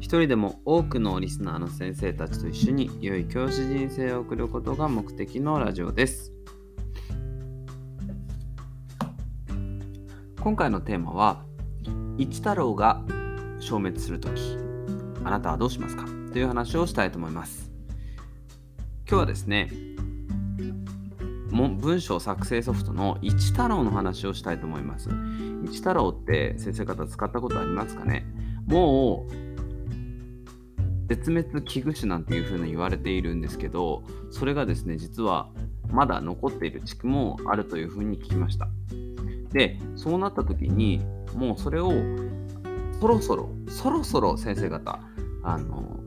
一人でも多くのリスナーの先生たちと一緒に良い教師人生を送ることが目的のラジオです。今回のテーマは一太郎が消滅するときあなたはどうしますかという話をしたいと思います。今日はですね文章作成ソフトの一太郎の話をしたいと思います。一太郎って先生方使ったことありますかね？もう絶滅危惧種なんていうふうに言われているんですけどそれがですね実はまだ残っている地区もあるというふうに聞きましたでそうなった時にもうそれをそろそろそろそろ先生方あの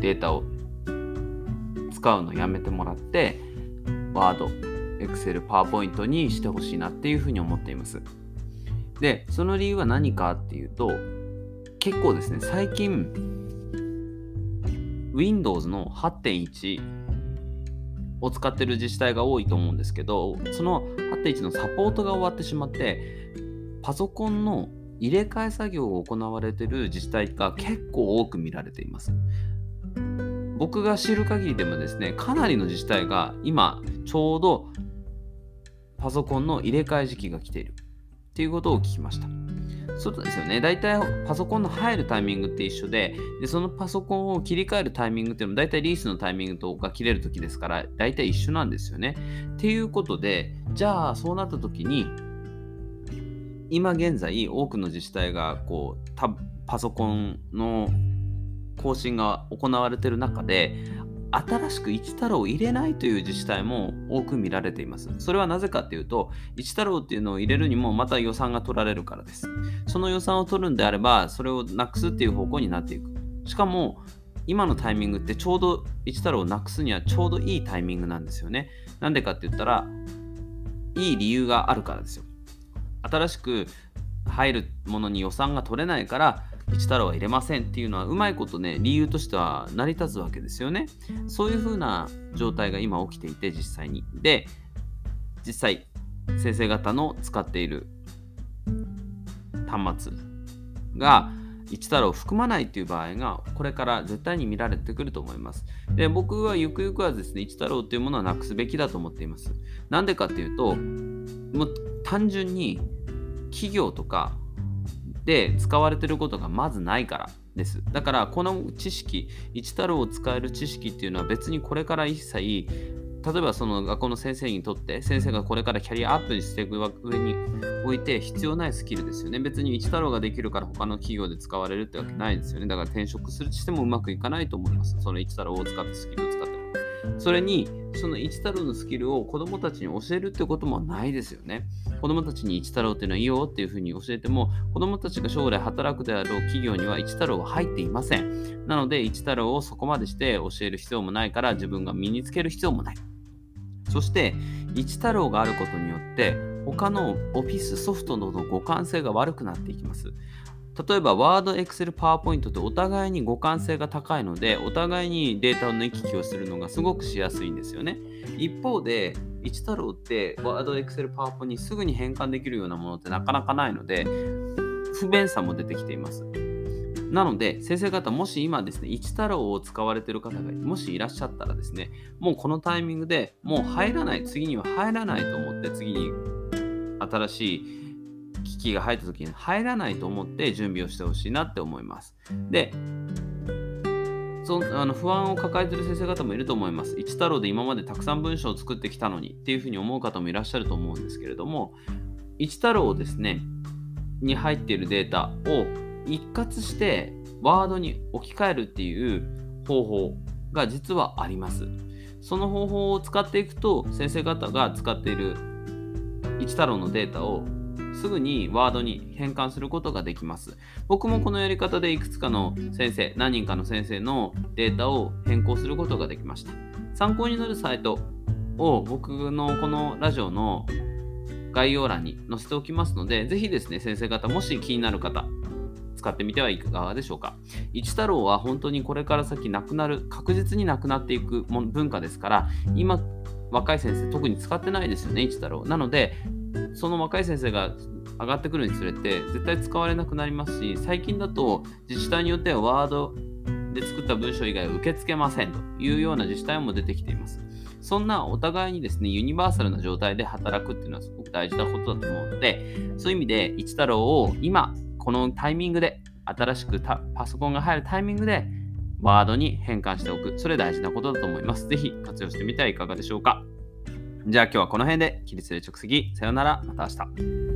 データを使うのやめてもらってワード、エクセル、パワーポイントにしてほしいなっていうふうに思っています。で、その理由は何かっていうと、結構ですね、最近、Windows の8.1を使ってる自治体が多いと思うんですけど、その8.1のサポートが終わってしまって、パソコンの入れ替え作業を行われてる自治体が結構多く見られています。僕が知る限りでもですね、かなりの自治体が今ちょうどパソコンの入れ替え時期が来ているっていうことを聞きました。そうですよね。大体パソコンの入るタイミングって一緒で、でそのパソコンを切り替えるタイミングっていうのも大体リースのタイミングとか切れる時ですから、大体一緒なんですよね。っていうことで、じゃあそうなった時に、今現在多くの自治体がこうパソコンの更新が行われてる中で新しく一太郎を入れないという自治体も多く見られています。それはなぜかっていうと、一太郎っていうのを入れるにもまた予算が取られるからです。その予算を取るんであれば、それをなくすっていう方向になっていく。しかも、今のタイミングってちょうど一太郎をなくすにはちょうどいいタイミングなんですよね。なんでかって言ったら、いい理由があるからですよ。新しく入るものに予算が取れないから一太郎は入れませんっていうのはうまいことね理由としては成り立つわけですよねそういうふうな状態が今起きていて実際にで実際先生方の使っている端末が一太郎を含まないっていう場合がこれから絶対に見られてくると思います。で僕はゆくゆくはですね一太郎っていうものはなくすべきだと思っています。なんでかっていうともう単純に企業とかで使われてることがまずないからです。だからこの知識、一太郎を使える知識っていうのは別にこれから一切例えばその学校の先生にとって先生がこれからキャリアアップにしていく上において必要ないスキルですよね。別に一太郎ができるから他の企業で使われるってわけないですよね。だから転職するとしてもうまくいかないと思います。その一太郎を使ってスキルを使って。それにその一太郎のスキルを子どもたちに教えるってこともないですよね。子どもたちに一太郎っていうのはいいよっていうふうに教えても子どもたちが将来働くであろう企業には一太郎は入っていません。なので一太郎をそこまでして教える必要もないから自分が身につける必要もない。そして一太郎があることによって他のオフィスソフトの互換性が悪くなっていきます。例えば、ワード、エクセル、パワーポイントってお互いに互換性が高いので、お互いにデータの行き来をするのがすごくしやすいんですよね。一方で、一太郎ってワード、エクセル、パワーポにすぐに変換できるようなものってなかなかないので、不便さも出てきています。なので、先生方、もし今ですね、一太郎を使われている方がもしいらっしゃったらですね、もうこのタイミングでもう入らない、次には入らないと思って、次に新しい機器が入った時に入らないと思って準備をしてほしいなって思います。で、そあの不安を抱えてる先生方もいると思います。一太郎で今までたくさん文章を作ってきたのにっていうふうに思う方もいらっしゃると思うんですけれども、一太郎ですね、に入っているデータを一括してワードに置き換えるっていう方法が実はあります。その方法を使っていくと先生方が使っている一太郎のデータをすぐにワードに変換することができます。僕もこのやり方でいくつかの先生、何人かの先生のデータを変更することができました。参考になるサイトを僕のこのラジオの概要欄に載せておきますので、ぜひですね、先生方、もし気になる方、使ってみてはいかがでしょうか。一太郎は本当にこれから先なくなる、確実になくなっていく文化ですから、今、若い先生特に使ってないですよね、一太郎。なので、その若い先生が上がってくるにつれて、絶対使われなくなりますし、最近だと自治体によってはワードで作った文章以外は受け付けませんというような自治体も出てきています。そんなお互いにですね、ユニバーサルな状態で働くっていうのはすごく大事なことだと思うので、そういう意味で、一太郎を今、このタイミングで、新しくパソコンが入るタイミングで、ワードに変換しておく。それ大事なことだと思います。ぜひ活用してみてはいかがでしょうか。じゃあ今日はこの辺で、起立で直席。さよなら。また明日。